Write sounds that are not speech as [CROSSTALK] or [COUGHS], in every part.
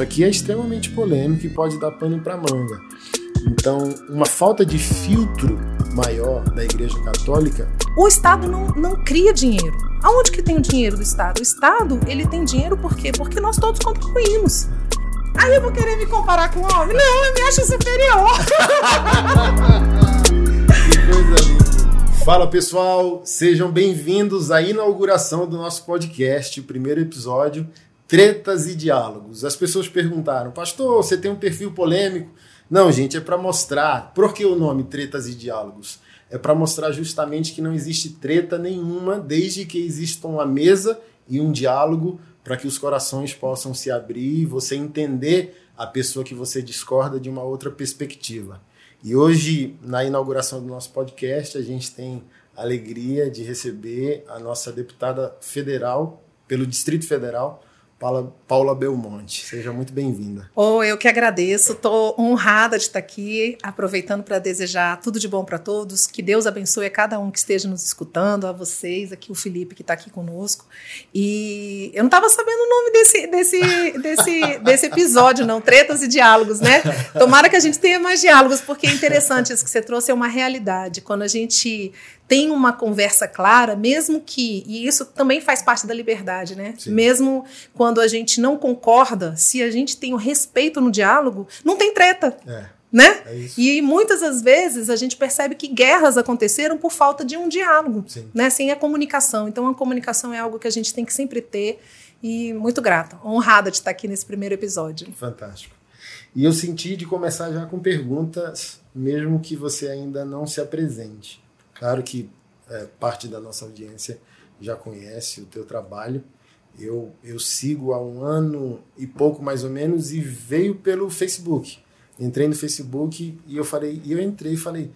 isso aqui é extremamente polêmico e pode dar pano para manga. Então, uma falta de filtro maior da Igreja Católica. O Estado não, não cria dinheiro. Aonde que tem o dinheiro do Estado? O Estado, ele tem dinheiro por quê? Porque nós todos contribuímos. Aí eu vou querer me comparar com o homem? Não, eu me acho superior. [LAUGHS] que coisa linda. Fala pessoal, sejam bem-vindos à inauguração do nosso podcast, o primeiro episódio, Tretas e Diálogos. As pessoas perguntaram, pastor, você tem um perfil polêmico? Não, gente, é para mostrar. Por que o nome Tretas e Diálogos? É para mostrar justamente que não existe treta nenhuma desde que exista uma mesa e um diálogo para que os corações possam se abrir e você entender a pessoa que você discorda de uma outra perspectiva. E hoje, na inauguração do nosso podcast, a gente tem a alegria de receber a nossa deputada federal pelo Distrito Federal, Paula, Paula Belmonte. Seja muito bem-vinda. Oh, eu que agradeço. Estou honrada de estar aqui, aproveitando para desejar tudo de bom para todos. Que Deus abençoe a cada um que esteja nos escutando, a vocês, aqui o Felipe que está aqui conosco. E eu não estava sabendo o nome desse, desse, desse, desse episódio, não. Tretas e diálogos, né? Tomara que a gente tenha mais diálogos, porque é interessante isso que você trouxe, é uma realidade. Quando a gente tem uma conversa clara, mesmo que, e isso também faz parte da liberdade, né? Sim. Mesmo quando a gente não concorda, se a gente tem o respeito no diálogo, não tem treta. É. Né? É e muitas das vezes a gente percebe que guerras aconteceram por falta de um diálogo, Sim. né? sem a comunicação. Então a comunicação é algo que a gente tem que sempre ter e muito grata, honrada de estar aqui nesse primeiro episódio. Fantástico. E eu senti de começar já com perguntas, mesmo que você ainda não se apresente. Claro que é, parte da nossa audiência já conhece o teu trabalho. Eu, eu sigo há um ano e pouco mais ou menos e veio pelo Facebook. Entrei no Facebook e eu falei, e eu entrei e falei,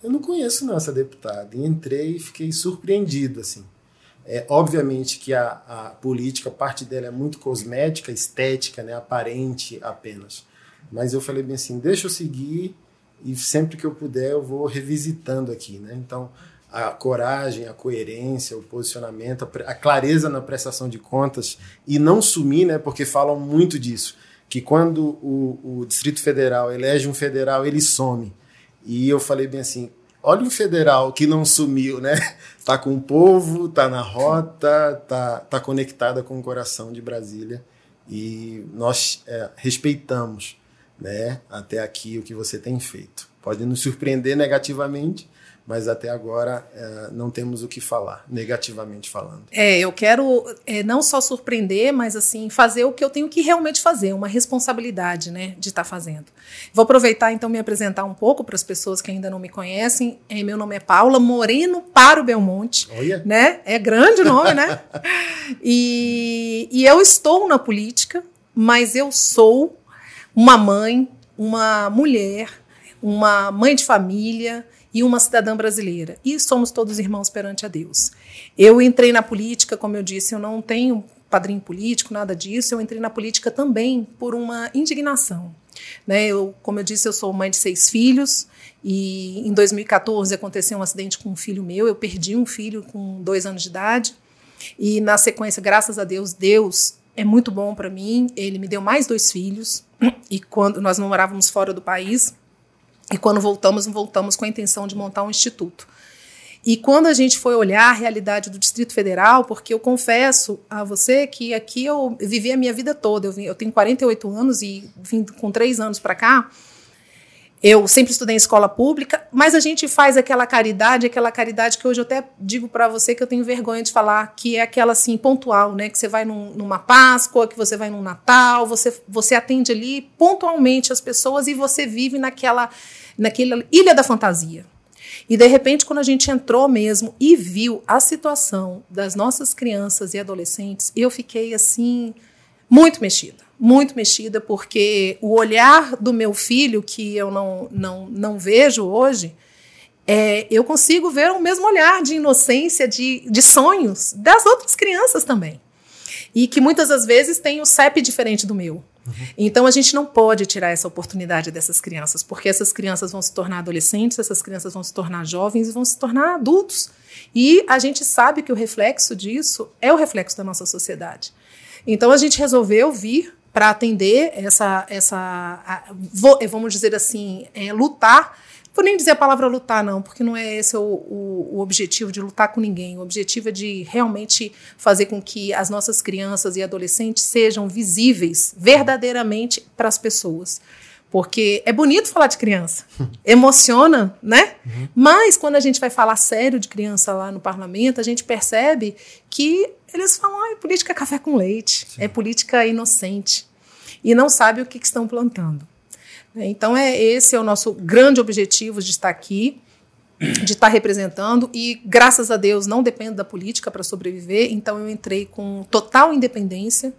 eu não conheço não essa deputada. E entrei e fiquei surpreendido assim. É, obviamente que a, a política, parte dela é muito cosmética, estética, né, aparente apenas. Mas eu falei bem assim, deixa eu seguir e sempre que eu puder eu vou revisitando aqui, né? Então, a coragem, a coerência, o posicionamento, a clareza na prestação de contas e não sumir, né? Porque falam muito disso, que quando o, o Distrito Federal elege um federal, ele some. E eu falei bem assim, olha um federal que não sumiu, né? [LAUGHS] Tá com o povo, tá na rota, tá, tá conectada com o coração de Brasília e nós é, respeitamos né, até aqui o que você tem feito. Pode nos surpreender negativamente, mas até agora é, não temos o que falar, negativamente falando. É, eu quero é, não só surpreender, mas assim fazer o que eu tenho que realmente fazer, uma responsabilidade, né, de estar tá fazendo. Vou aproveitar então me apresentar um pouco para as pessoas que ainda não me conhecem. É, meu nome é Paula Moreno Para o Belmonte, Olha. né? É grande o nome, né? [LAUGHS] e, e eu estou na política, mas eu sou uma mãe, uma mulher, uma mãe de família e uma cidadã brasileira. E somos todos irmãos perante a Deus. Eu entrei na política, como eu disse, eu não tenho padrinho político, nada disso. Eu entrei na política também por uma indignação. Né? Eu, como eu disse, eu sou mãe de seis filhos e em 2014 aconteceu um acidente com um filho meu. Eu perdi um filho com dois anos de idade e na sequência, graças a Deus, Deus é muito bom para mim. Ele me deu mais dois filhos e quando nós morávamos fora do país e quando voltamos, voltamos com a intenção de montar um instituto. E quando a gente foi olhar a realidade do Distrito Federal, porque eu confesso a você que aqui eu vivi a minha vida toda, eu, vim, eu tenho 48 anos e vim com três anos para cá, eu sempre estudei em escola pública, mas a gente faz aquela caridade, aquela caridade que hoje eu até digo para você que eu tenho vergonha de falar, que é aquela assim pontual, né? Que você vai num, numa Páscoa, que você vai num Natal, você, você atende ali pontualmente as pessoas e você vive naquela, naquela ilha da fantasia. E de repente, quando a gente entrou mesmo e viu a situação das nossas crianças e adolescentes, eu fiquei assim muito mexida muito mexida, porque o olhar do meu filho, que eu não, não, não vejo hoje, é, eu consigo ver o mesmo olhar de inocência, de, de sonhos das outras crianças também. E que muitas das vezes tem o CEP diferente do meu. Uhum. Então a gente não pode tirar essa oportunidade dessas crianças, porque essas crianças vão se tornar adolescentes, essas crianças vão se tornar jovens e vão se tornar adultos. E a gente sabe que o reflexo disso é o reflexo da nossa sociedade. Então a gente resolveu vir para atender essa, essa vamos dizer assim, é, lutar vou nem dizer a palavra lutar, não, porque não é esse o, o, o, objetivo de lutar com ninguém. O objetivo é de realmente fazer com que as nossas crianças e adolescentes sejam visíveis verdadeiramente para as pessoas. Porque é bonito falar de criança, [LAUGHS] emociona, né? Uhum. Mas quando a gente vai falar sério de criança lá no parlamento, a gente percebe que eles falam: ah, é política café com leite, Sim. é política inocente. E não sabe o que, que estão plantando. Então, é esse é o nosso grande objetivo de estar aqui, de estar representando, e graças a Deus não dependo da política para sobreviver, então eu entrei com total independência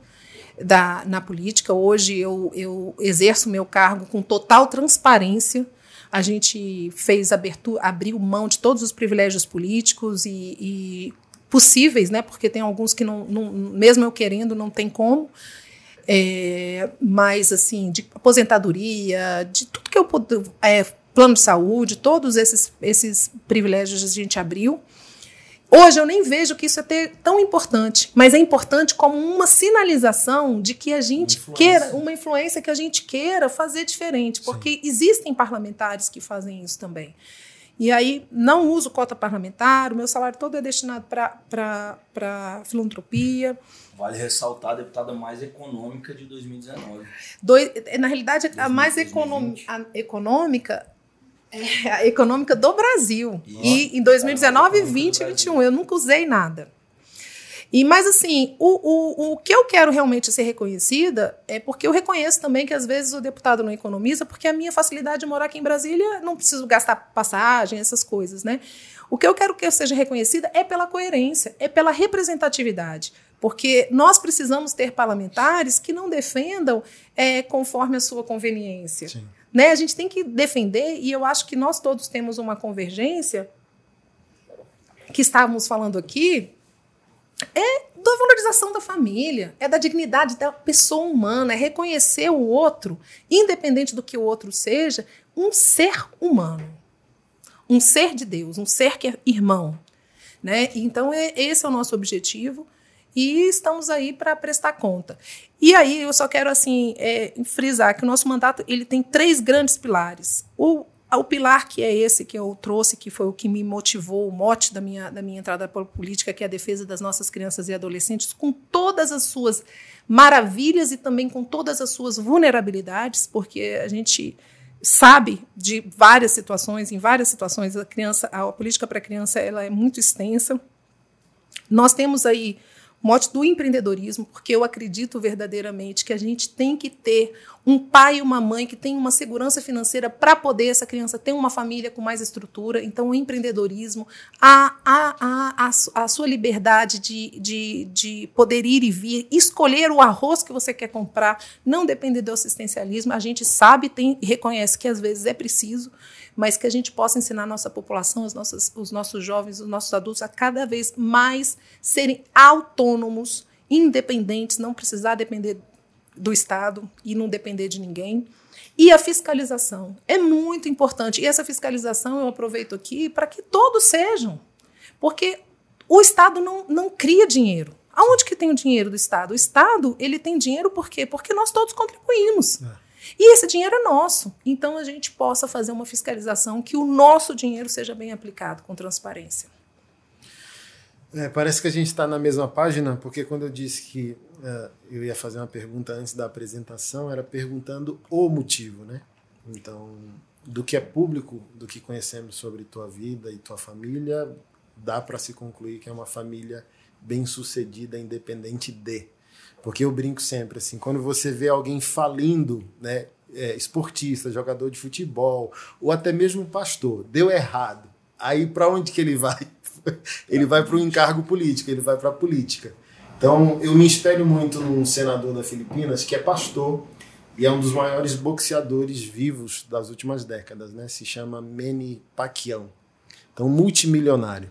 da, na política. Hoje eu, eu exerço meu cargo com total transparência. A gente fez abertura, abriu mão de todos os privilégios políticos e, e possíveis, né? Porque tem alguns que não, não, mesmo eu querendo, não tem como é, mais assim, de aposentadoria, de tudo que eu puder, é, plano de saúde, todos esses, esses privilégios a gente abriu. Hoje eu nem vejo que isso é ter tão importante, mas é importante como uma sinalização de que a gente queira, uma influência que a gente queira fazer diferente, porque Sim. existem parlamentares que fazem isso também. E aí não uso cota parlamentar, o meu salário todo é destinado para filantropia. Vale ressaltar a deputada mais econômica de 2019. Dois, na realidade, 2020, a mais a econômica é a econômica do Brasil. E, e em 2019, 20 e 21, eu nunca usei nada. E mas assim, o, o, o que eu quero realmente ser reconhecida é porque eu reconheço também que às vezes o deputado não economiza, porque a minha facilidade de morar aqui em Brasília não preciso gastar passagem, essas coisas, né? O que eu quero que eu seja reconhecida é pela coerência, é pela representatividade. Porque nós precisamos ter parlamentares que não defendam é, conforme a sua conveniência. Né? A gente tem que defender, e eu acho que nós todos temos uma convergência, que estávamos falando aqui, é da valorização da família, é da dignidade da pessoa humana, é reconhecer o outro, independente do que o outro seja, um ser humano. Um ser de Deus, um ser que é irmão. Né? Então, é, esse é o nosso objetivo e estamos aí para prestar conta. E aí eu só quero assim é, frisar que o nosso mandato ele tem três grandes pilares. O, o pilar que é esse que eu trouxe, que foi o que me motivou, o mote da minha, da minha entrada para a política, que é a defesa das nossas crianças e adolescentes, com todas as suas maravilhas e também com todas as suas vulnerabilidades, porque a gente sabe de várias situações, em várias situações a criança, a política para a criança ela é muito extensa. Nós temos aí mote do empreendedorismo, porque eu acredito verdadeiramente que a gente tem que ter um pai e uma mãe que tem uma segurança financeira para poder essa criança ter uma família com mais estrutura. Então, o empreendedorismo, a, a, a, a, sua liberdade de, de, de poder ir e vir, escolher o arroz que você quer comprar, não depender do assistencialismo. A gente sabe, tem, reconhece que às vezes é preciso, mas que a gente possa ensinar a nossa população, as nossas, os nossos jovens, os nossos adultos a cada vez mais serem autônomos, independentes, não precisar depender do Estado e não depender de ninguém. E a fiscalização é muito importante. E essa fiscalização eu aproveito aqui para que todos sejam. Porque o Estado não, não cria dinheiro. Aonde que tem o dinheiro do Estado? O Estado ele tem dinheiro por quê? Porque nós todos contribuímos. É. E esse dinheiro é nosso. Então a gente possa fazer uma fiscalização que o nosso dinheiro seja bem aplicado com transparência. É, parece que a gente está na mesma página, porque quando eu disse que uh, eu ia fazer uma pergunta antes da apresentação, era perguntando o motivo, né? Então, do que é público, do que conhecemos sobre tua vida e tua família, dá para se concluir que é uma família bem sucedida, independente de. Porque eu brinco sempre assim, quando você vê alguém falindo, né, é, esportista, jogador de futebol, ou até mesmo pastor, deu errado. Aí para onde que ele vai? [LAUGHS] ele vai para o encargo político, ele vai para a política. Então eu me espelho muito num senador da Filipinas que é pastor e é um dos maiores boxeadores vivos das últimas décadas, né? Se chama Manny Pacquiao. Então multimilionário.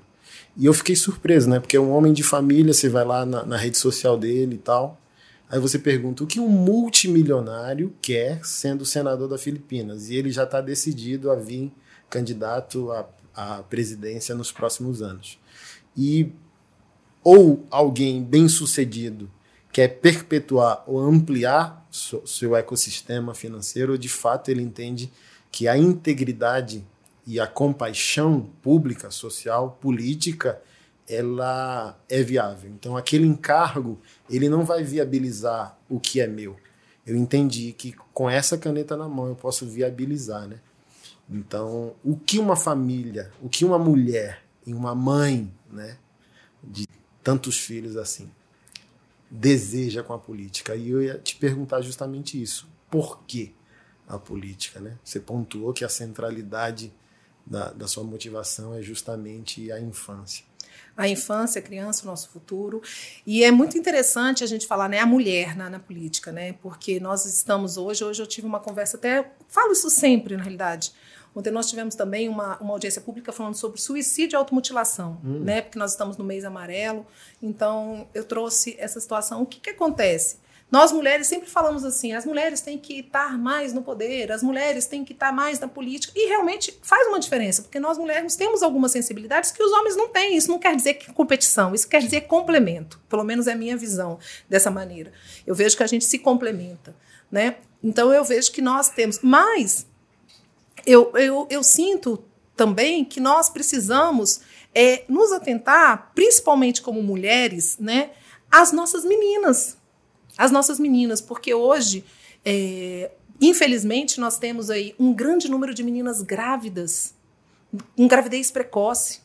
E eu fiquei surpreso, né? Porque é um homem de família, você vai lá na, na rede social dele e tal. Aí você pergunta o que um multimilionário quer sendo senador da Filipinas. E ele já está decidido a vir candidato à, à presidência nos próximos anos. E ou alguém bem sucedido quer perpetuar ou ampliar seu ecossistema financeiro, de fato ele entende que a integridade e a compaixão pública, social, política, ela é viável. Então aquele encargo, ele não vai viabilizar o que é meu. Eu entendi que com essa caneta na mão eu posso viabilizar, né? Então, o que uma família, o que uma mulher e uma mãe, né, de tantos filhos assim, deseja com a política? E eu ia te perguntar justamente isso. Por que a política, né? Você pontuou que a centralidade da, da sua motivação é justamente a infância a infância, a criança, o nosso futuro. E é muito interessante a gente falar, né, a mulher na, na, política, né? Porque nós estamos hoje, hoje eu tive uma conversa até, falo isso sempre, na realidade. Ontem nós tivemos também uma, uma audiência pública falando sobre suicídio e automutilação, hum. né? Porque nós estamos no mês amarelo. Então, eu trouxe essa situação. O que, que acontece? Nós mulheres sempre falamos assim: as mulheres têm que estar mais no poder, as mulheres têm que estar mais na política. E realmente faz uma diferença, porque nós mulheres temos algumas sensibilidades que os homens não têm. Isso não quer dizer que competição, isso quer dizer complemento. Pelo menos é a minha visão dessa maneira. Eu vejo que a gente se complementa. Né? Então eu vejo que nós temos. Mas eu, eu, eu sinto também que nós precisamos é, nos atentar, principalmente como mulheres, né, às nossas meninas as nossas meninas, porque hoje, é, infelizmente, nós temos aí um grande número de meninas grávidas, com gravidez precoce.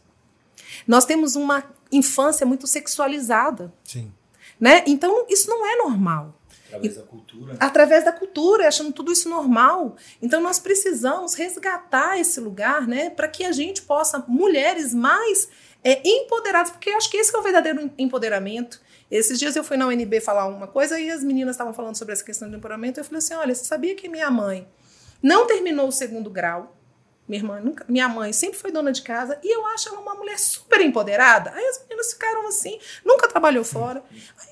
Nós temos uma infância muito sexualizada. Sim. Né? Então, isso não é normal. Através da cultura. Através da cultura, achando tudo isso normal. Então, nós precisamos resgatar esse lugar né, para que a gente possa, mulheres mais é, empoderadas, porque eu acho que esse é o verdadeiro empoderamento. Esses dias eu fui na UNB falar uma coisa e as meninas estavam falando sobre essa questão de temperamento. Eu falei assim: olha, você sabia que minha mãe não terminou o segundo grau? Minha, irmã nunca, minha mãe sempre foi dona de casa e eu acho ela uma mulher super empoderada. Aí as meninas ficaram assim, nunca trabalhou fora.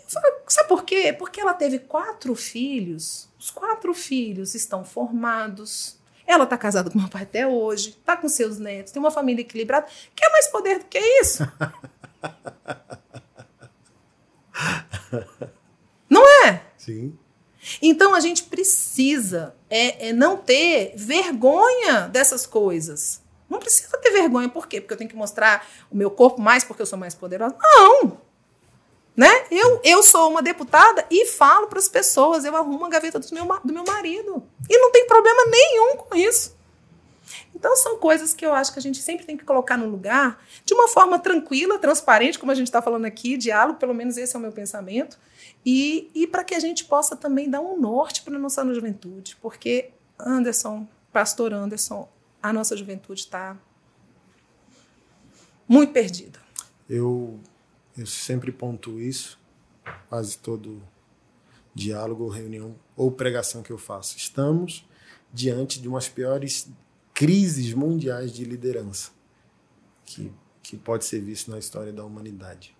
Falei, sabe por quê? Porque ela teve quatro filhos. Os quatro filhos estão formados. Ela está casada com meu pai até hoje, está com seus netos, tem uma família equilibrada. Quer mais poder do que isso? [LAUGHS] Não é? Sim. Então a gente precisa é, é, não ter vergonha dessas coisas. Não precisa ter vergonha. Por quê? Porque eu tenho que mostrar o meu corpo mais porque eu sou mais poderosa? Não! Né? Eu, eu sou uma deputada e falo para as pessoas, eu arrumo a gaveta do meu, do meu marido. E não tem problema nenhum com isso. Então, são coisas que eu acho que a gente sempre tem que colocar no lugar de uma forma tranquila, transparente, como a gente está falando aqui, diálogo, pelo menos esse é o meu pensamento, e, e para que a gente possa também dar um norte para a nossa juventude, porque, Anderson, pastor Anderson, a nossa juventude está muito perdida. Eu, eu sempre pontuo isso, quase todo diálogo, reunião ou pregação que eu faço. Estamos diante de umas piores crises mundiais de liderança que, que pode ser visto na história da humanidade.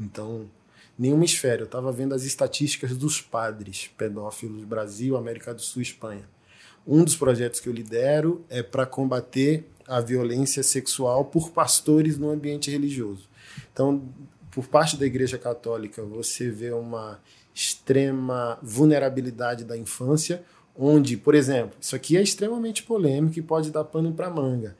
Então, nenhuma esfera. Eu estava vendo as estatísticas dos padres pedófilos Brasil, América do Sul, Espanha. Um dos projetos que eu lidero é para combater a violência sexual por pastores no ambiente religioso. Então, por parte da Igreja Católica, você vê uma extrema vulnerabilidade da infância, onde, por exemplo, isso aqui é extremamente polêmico e pode dar pano para manga.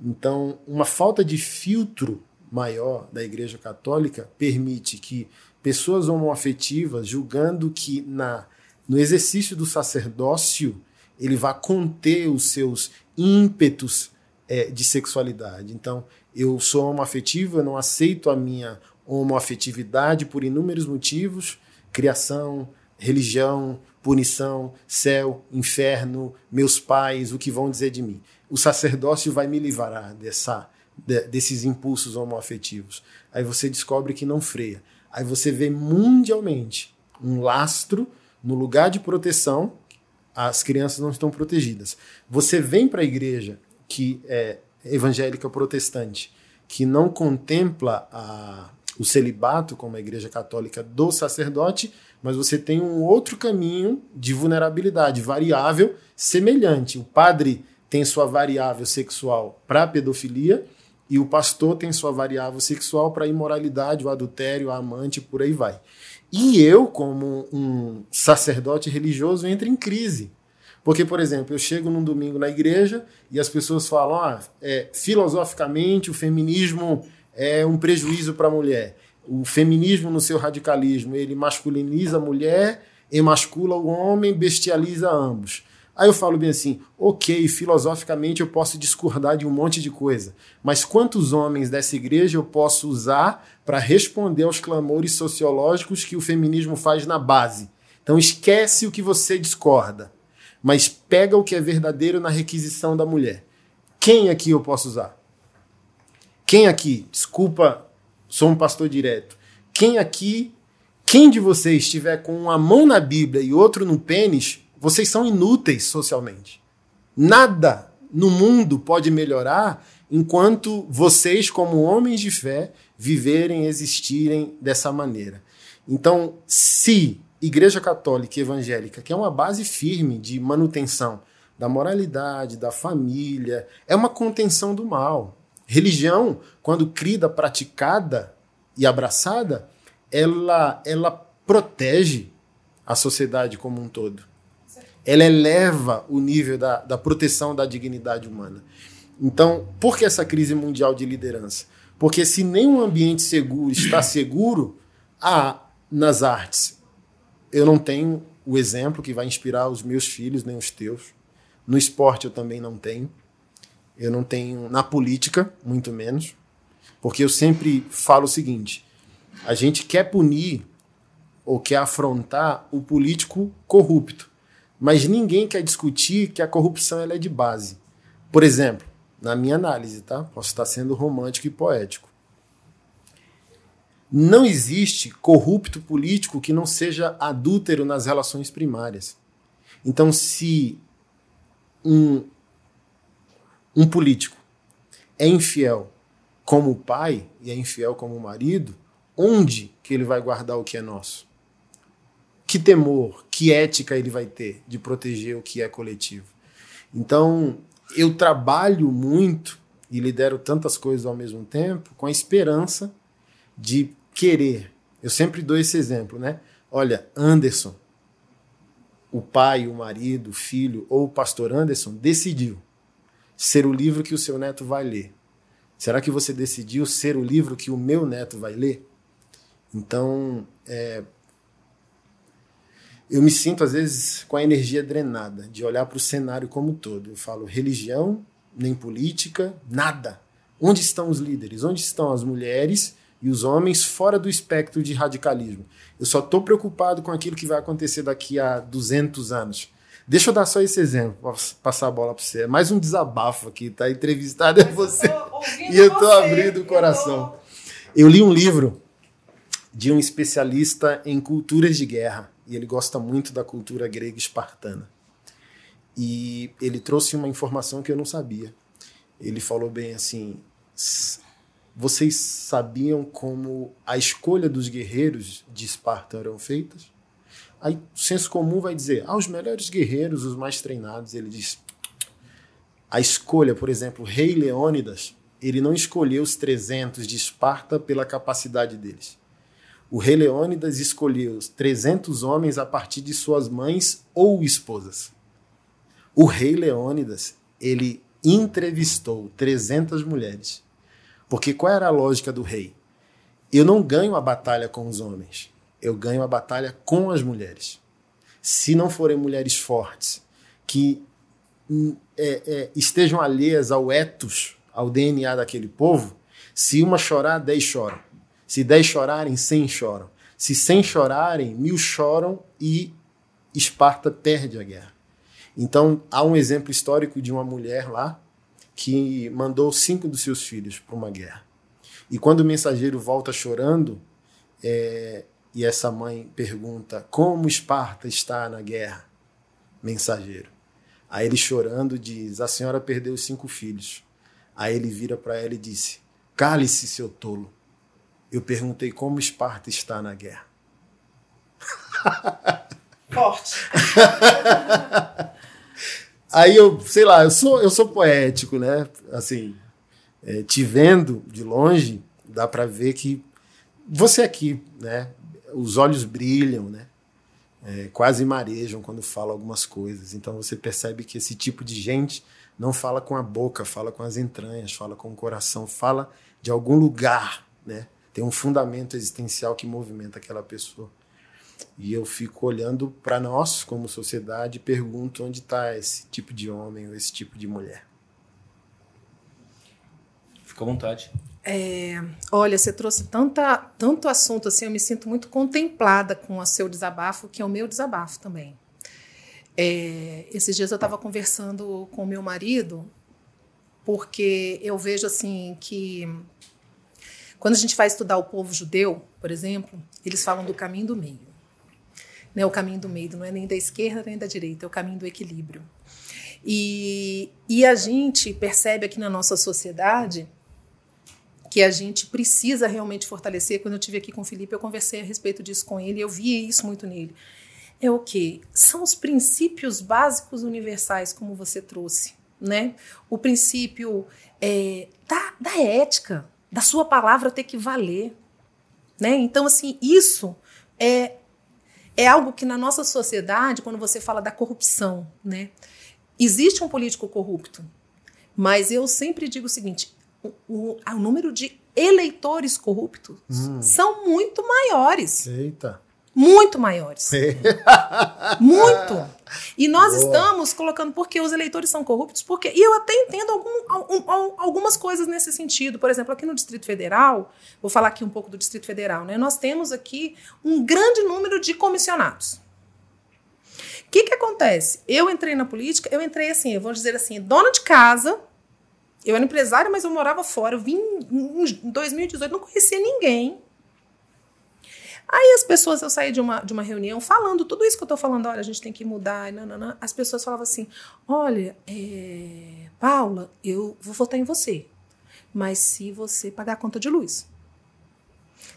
Então, uma falta de filtro maior da Igreja Católica permite que pessoas homoafetivas, julgando que na no exercício do sacerdócio ele vá conter os seus ímpetos é, de sexualidade. Então, eu sou homoafetivo, eu não aceito a minha homoafetividade por inúmeros motivos, criação, religião, punição, céu, inferno, meus pais, o que vão dizer de mim. O sacerdócio vai me livrar dessa, de, desses impulsos homoafetivos. Aí você descobre que não freia. Aí você vê mundialmente um lastro no lugar de proteção, as crianças não estão protegidas. Você vem para a igreja que é evangélica protestante, que não contempla a, o celibato como a igreja católica do sacerdote, mas você tem um outro caminho de vulnerabilidade variável semelhante. O padre tem sua variável sexual para pedofilia e o pastor tem sua variável sexual para imoralidade, o adultério, a amante, por aí vai. E eu, como um sacerdote religioso, entro em crise. Porque, por exemplo, eu chego num domingo na igreja e as pessoas falam: ah, é, filosoficamente o feminismo é um prejuízo para a mulher. O feminismo, no seu radicalismo, ele masculiniza a mulher, emascula o homem, bestializa ambos. Aí eu falo bem assim, ok, filosoficamente eu posso discordar de um monte de coisa, mas quantos homens dessa igreja eu posso usar para responder aos clamores sociológicos que o feminismo faz na base? Então esquece o que você discorda, mas pega o que é verdadeiro na requisição da mulher. Quem aqui eu posso usar? Quem aqui, desculpa, sou um pastor direto, quem aqui, quem de vocês estiver com uma mão na Bíblia e outro no pênis, vocês são inúteis socialmente. Nada no mundo pode melhorar enquanto vocês, como homens de fé, viverem, existirem dessa maneira. Então, se Igreja Católica e Evangélica, que é uma base firme de manutenção da moralidade, da família, é uma contenção do mal. Religião, quando crida, praticada e abraçada, ela, ela protege a sociedade como um todo ela eleva o nível da, da proteção da dignidade humana. Então, por que essa crise mundial de liderança? Porque se nenhum ambiente seguro está [COUGHS] seguro, há nas artes. Eu não tenho o exemplo que vai inspirar os meus filhos, nem os teus. No esporte eu também não tenho. Eu não tenho na política, muito menos. Porque eu sempre falo o seguinte: a gente quer punir ou quer afrontar o político corrupto. Mas ninguém quer discutir que a corrupção ela é de base. Por exemplo, na minha análise, tá? Posso estar sendo romântico e poético. Não existe corrupto político que não seja adúltero nas relações primárias. Então, se um, um político é infiel como pai e é infiel como marido, onde que ele vai guardar o que é nosso? que temor, que ética ele vai ter de proteger o que é coletivo. Então, eu trabalho muito e lidero tantas coisas ao mesmo tempo com a esperança de querer. Eu sempre dou esse exemplo, né? Olha, Anderson, o pai, o marido, o filho ou o pastor Anderson decidiu ser o livro que o seu neto vai ler. Será que você decidiu ser o livro que o meu neto vai ler? Então, é, eu me sinto, às vezes, com a energia drenada, de olhar para o cenário como um todo. Eu falo religião, nem política, nada. Onde estão os líderes? Onde estão as mulheres e os homens fora do espectro de radicalismo? Eu só estou preocupado com aquilo que vai acontecer daqui a 200 anos. Deixa eu dar só esse exemplo, passar a bola para você. É mais um desabafo aqui, tá? Entrevistado é você. e eu estou abrindo o coração. Eu, tô... eu li um livro de um especialista em culturas de guerra e ele gosta muito da cultura grega espartana. E ele trouxe uma informação que eu não sabia. Ele falou bem assim: vocês sabiam como a escolha dos guerreiros de Esparta eram feitas? Aí o senso comum vai dizer: ah, os melhores guerreiros, os mais treinados. Ele diz: a escolha, por exemplo, rei Leônidas, ele não escolheu os 300 de Esparta pela capacidade deles o rei Leônidas escolheu 300 homens a partir de suas mães ou esposas. O rei Leônidas, ele entrevistou 300 mulheres. Porque qual era a lógica do rei? Eu não ganho a batalha com os homens, eu ganho a batalha com as mulheres. Se não forem mulheres fortes, que hum, é, é, estejam alheias ao ethos, ao DNA daquele povo, se uma chorar, dez choram. Se dez chorarem, cem choram. Se cem chorarem, mil choram e Esparta perde a guerra. Então, há um exemplo histórico de uma mulher lá que mandou cinco dos seus filhos para uma guerra. E quando o mensageiro volta chorando, é, e essa mãe pergunta: Como Esparta está na guerra? Mensageiro. Aí ele chorando diz: A senhora perdeu os cinco filhos. Aí ele vira para ela e disse: Cale-se, seu tolo eu perguntei como Esparta está na guerra. [LAUGHS] Forte. [LAUGHS] Aí eu, sei lá, eu sou, eu sou poético, né? Assim, é, te vendo de longe, dá para ver que você aqui, né? Os olhos brilham, né? É, quase marejam quando fala algumas coisas. Então você percebe que esse tipo de gente não fala com a boca, fala com as entranhas, fala com o coração, fala de algum lugar, né? Tem um fundamento existencial que movimenta aquela pessoa. E eu fico olhando para nós como sociedade e pergunto onde está esse tipo de homem ou esse tipo de mulher. Fica à vontade. É, olha, você trouxe tanta, tanto assunto assim, eu me sinto muito contemplada com o seu desabafo, que é o meu desabafo também. É, esses dias eu estava conversando com meu marido, porque eu vejo assim que quando a gente vai estudar o povo judeu, por exemplo, eles falam do caminho do meio. Né, o caminho do meio não é nem da esquerda nem da direita, é o caminho do equilíbrio. E, e a gente percebe aqui na nossa sociedade que a gente precisa realmente fortalecer. Quando eu tive aqui com o Felipe, eu conversei a respeito disso com ele, eu vi isso muito nele. É o que? São os princípios básicos universais, como você trouxe, né? O princípio é, da, da ética, da sua palavra ter que valer, né? Então, assim, isso é é algo que na nossa sociedade, quando você fala da corrupção, né? Existe um político corrupto, mas eu sempre digo o seguinte: o, o, o número de eleitores corruptos hum. são muito maiores. Eita. Muito maiores. [LAUGHS] muito. E nós Boa. estamos colocando porque os eleitores são corruptos, porque e eu até entendo algum, algumas coisas nesse sentido. Por exemplo, aqui no Distrito Federal, vou falar aqui um pouco do Distrito Federal, né? Nós temos aqui um grande número de comissionados. O que, que acontece? Eu entrei na política, eu entrei assim, eu vou dizer assim, dona de casa, eu era empresária, mas eu morava fora. Eu vim em 2018, não conhecia ninguém. Aí as pessoas, eu saí de uma, de uma reunião falando tudo isso que eu estou falando, olha, a gente tem que mudar, nanana. as pessoas falavam assim, olha, é, Paula, eu vou votar em você, mas se você pagar a conta de luz,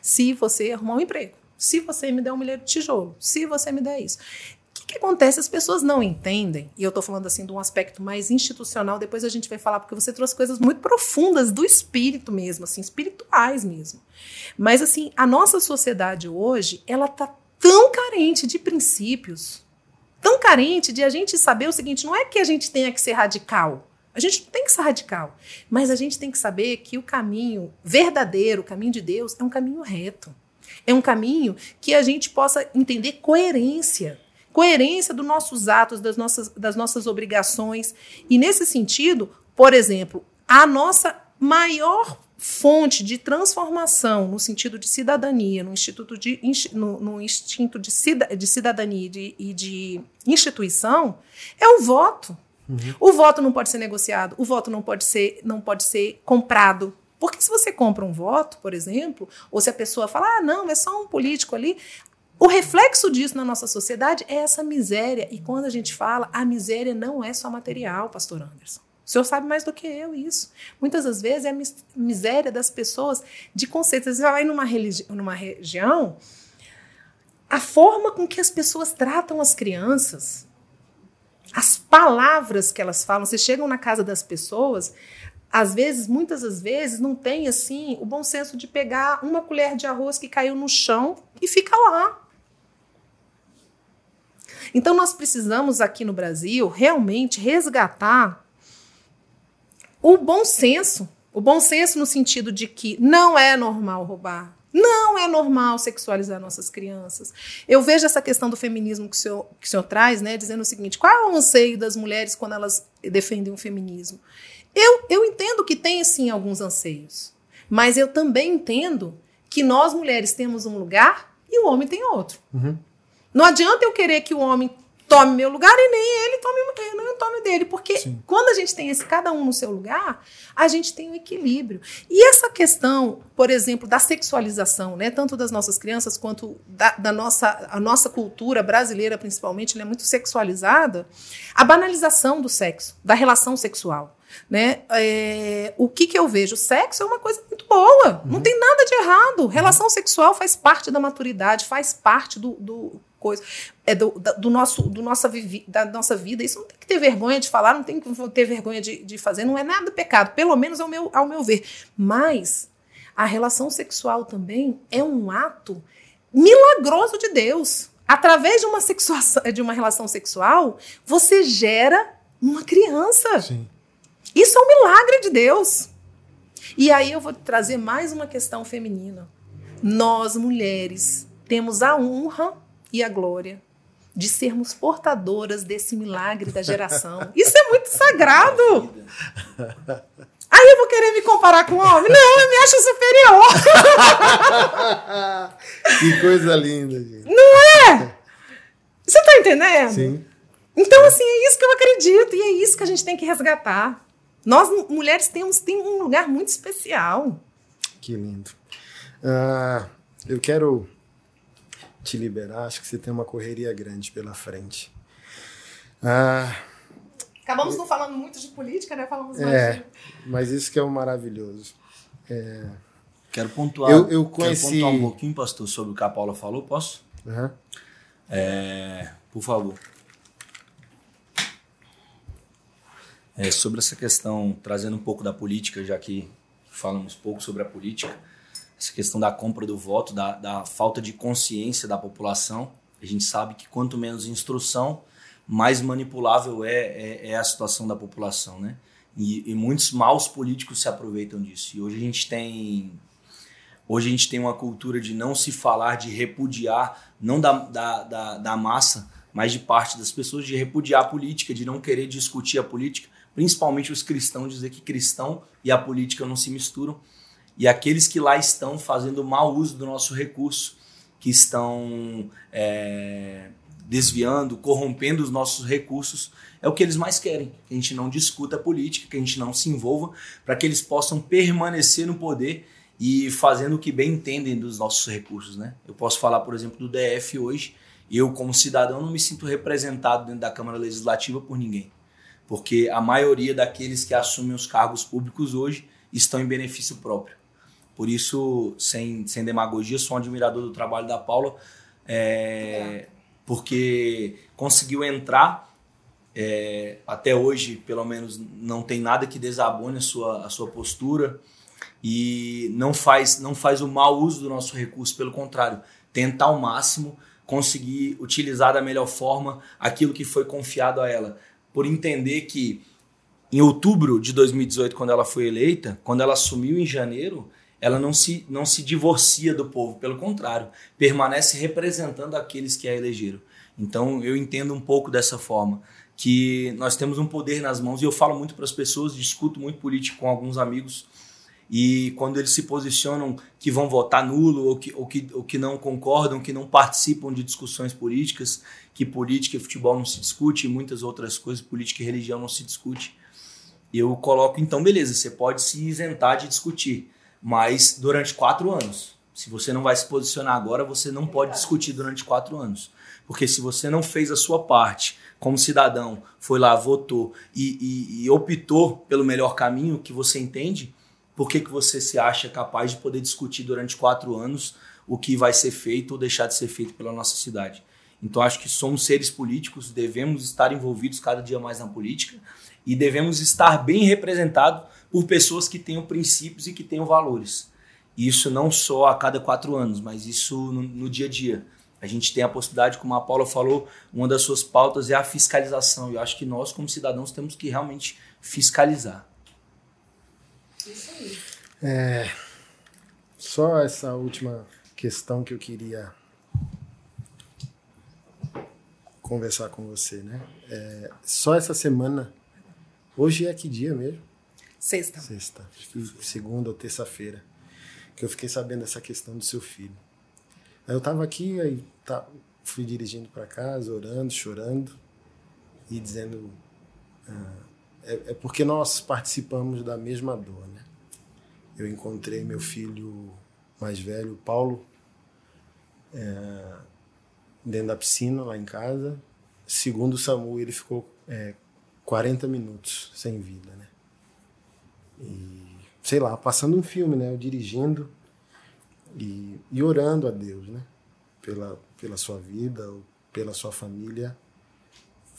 se você arrumar um emprego, se você me der um milheiro de tijolo, se você me der isso que acontece? As pessoas não entendem, e eu estou falando assim de um aspecto mais institucional, depois a gente vai falar, porque você trouxe coisas muito profundas do espírito mesmo, assim, espirituais mesmo. Mas assim, a nossa sociedade hoje, ela tá tão carente de princípios, tão carente de a gente saber o seguinte, não é que a gente tenha que ser radical, a gente não tem que ser radical, mas a gente tem que saber que o caminho verdadeiro, o caminho de Deus, é um caminho reto. É um caminho que a gente possa entender coerência coerência dos nossos atos, das nossas, das nossas obrigações. E nesse sentido, por exemplo, a nossa maior fonte de transformação no sentido de cidadania, no instituto de no, no instinto de, cida, de cidadania de, e de instituição, é o voto. Uhum. O voto não pode ser negociado, o voto não pode ser, não pode ser comprado. Porque se você compra um voto, por exemplo, ou se a pessoa fala, ah, não, é só um político ali, o reflexo disso na nossa sociedade é essa miséria. E quando a gente fala, a miséria não é só material, pastor Anderson. O senhor sabe mais do que eu isso. Muitas das vezes é a miséria das pessoas de conceitos. Você vai numa, numa região, a forma com que as pessoas tratam as crianças, as palavras que elas falam, vocês chegam na casa das pessoas, às vezes, muitas das vezes, não tem assim o bom senso de pegar uma colher de arroz que caiu no chão e fica lá. Então, nós precisamos aqui no Brasil realmente resgatar o bom senso. O bom senso no sentido de que não é normal roubar. Não é normal sexualizar nossas crianças. Eu vejo essa questão do feminismo que o senhor, que o senhor traz, né, dizendo o seguinte: qual é o anseio das mulheres quando elas defendem o feminismo? Eu, eu entendo que tem, sim, alguns anseios. Mas eu também entendo que nós mulheres temos um lugar e o homem tem outro. Uhum. Não adianta eu querer que o homem tome meu lugar e nem ele tome, nem eu tome dele. Porque Sim. quando a gente tem esse cada um no seu lugar, a gente tem um equilíbrio. E essa questão, por exemplo, da sexualização, né, tanto das nossas crianças quanto da, da nossa, a nossa cultura brasileira, principalmente, é muito sexualizada, a banalização do sexo, da relação sexual. Né? É, o que, que eu vejo? O sexo é uma coisa muito boa, uhum. não tem nada de errado. Relação sexual faz parte da maturidade, faz parte do, do coisa, é do, do, nosso, do nossa vivi, da nossa vida. Isso não tem que ter vergonha de falar, não tem que ter vergonha de, de fazer, não é nada pecado, pelo menos ao meu, ao meu ver. Mas a relação sexual também é um ato milagroso de Deus. Através de uma, de uma relação sexual, você gera uma criança. Sim. Isso é um milagre de Deus. E aí eu vou trazer mais uma questão feminina. Nós, mulheres, temos a honra e a glória de sermos portadoras desse milagre da geração. Isso é muito sagrado. [LAUGHS] Aí eu vou querer me comparar com o homem? Não, eu me acho superior. que coisa linda, gente. Não é? Você está entendendo? Sim. Então, assim, é isso que eu acredito e é isso que a gente tem que resgatar. Nós, mulheres, temos tem um lugar muito especial. Que lindo. Uh, eu quero te liberar, acho que você tem uma correria grande pela frente. Uh, Acabamos não falando muito de política, né? Falamos mais é, de... mas isso que é o maravilhoso. É... Quero pontuar, eu, eu conheci... quero pontuar um pouquinho, pastor, sobre o que a Paula falou, posso? Uhum. É, por favor. É, sobre essa questão, trazendo um pouco da política, já que falamos pouco sobre a política, essa questão da compra do voto, da, da falta de consciência da população. A gente sabe que quanto menos instrução, mais manipulável é, é, é a situação da população, né? E, e, muitos maus políticos se aproveitam disso. E hoje a gente tem hoje a gente tem uma cultura de não se falar, de repudiar, não da, da, da, da massa, mas de parte das pessoas, de repudiar a política, de não querer discutir a política, principalmente os cristãos, dizer que cristão e a política não se misturam. E aqueles que lá estão fazendo mau uso do nosso recurso, que estão é, desviando, corrompendo os nossos recursos, é o que eles mais querem. Que a gente não discuta a política, que a gente não se envolva, para que eles possam permanecer no poder e fazendo o que bem entendem dos nossos recursos. Né? Eu posso falar, por exemplo, do DF hoje. Eu, como cidadão, não me sinto representado dentro da Câmara Legislativa por ninguém. Porque a maioria daqueles que assumem os cargos públicos hoje estão em benefício próprio. Por isso, sem, sem demagogia, sou um admirador do trabalho da Paula. É, porque conseguiu entrar. É, até hoje, pelo menos, não tem nada que desabone a sua, a sua postura e não faz, não faz o mau uso do nosso recurso, pelo contrário, tenta ao máximo conseguir utilizar da melhor forma aquilo que foi confiado a ela, por entender que em outubro de 2018, quando ela foi eleita, quando ela assumiu em janeiro, ela não se, não se divorcia do povo, pelo contrário, permanece representando aqueles que a elegeram. Então eu entendo um pouco dessa forma, que nós temos um poder nas mãos, e eu falo muito para as pessoas, discuto muito político com alguns amigos, e quando eles se posicionam que vão votar nulo, ou que, ou que, ou que não concordam, que não participam de discussões políticas, que política e futebol não se discute, e muitas outras coisas, política e religião não se discute, eu coloco, então, beleza, você pode se isentar de discutir mas durante quatro anos. Se você não vai se posicionar agora, você não pode discutir durante quatro anos. Porque se você não fez a sua parte como cidadão, foi lá, votou e, e, e optou pelo melhor caminho que você entende, por que, que você se acha capaz de poder discutir durante quatro anos o que vai ser feito ou deixar de ser feito pela nossa cidade? Então acho que somos seres políticos, devemos estar envolvidos cada dia mais na política e devemos estar bem representados por pessoas que tenham princípios e que tenham valores. Isso não só a cada quatro anos, mas isso no, no dia a dia. A gente tem a possibilidade, como a Paula falou, uma das suas pautas é a fiscalização. E eu acho que nós, como cidadãos, temos que realmente fiscalizar. Isso aí. É, só essa última questão que eu queria conversar com você, né? É, só essa semana, hoje é que dia mesmo? Sexta. Sexta. Segunda ou terça-feira. Que eu fiquei sabendo dessa questão do seu filho. Aí eu tava aqui, aí tá, fui dirigindo para casa, orando, chorando e dizendo. Ah, é, é, porque nós participamos da mesma dor, né? Eu encontrei meu filho mais velho, Paulo, é, dentro da piscina lá em casa. Segundo o SAMU, ele ficou é, 40 minutos sem vida, né? E, sei lá, passando um filme, né? Eu dirigindo e, e orando a Deus, né? Pela, pela sua vida, pela sua família,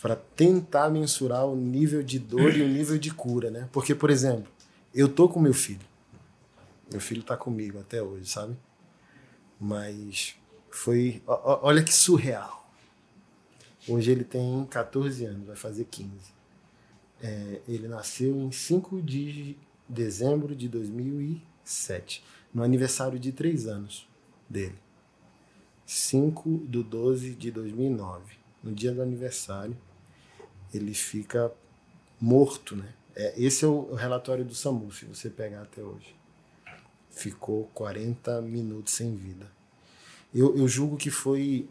para tentar mensurar o nível de dor e o nível de cura, né? Porque, por exemplo, eu tô com meu filho. Meu filho tá comigo até hoje, sabe? Mas Foi, olha que surreal. Hoje ele tem 14 anos, vai fazer 15. É, ele nasceu em 5 de dezembro de 2007, no aniversário de 3 anos dele. 5 de 12 de 2009. No dia do aniversário, ele fica morto, né? É, esse é o relatório do SAMU, se você pegar até hoje. Ficou 40 minutos sem vida. Eu, eu julgo que foi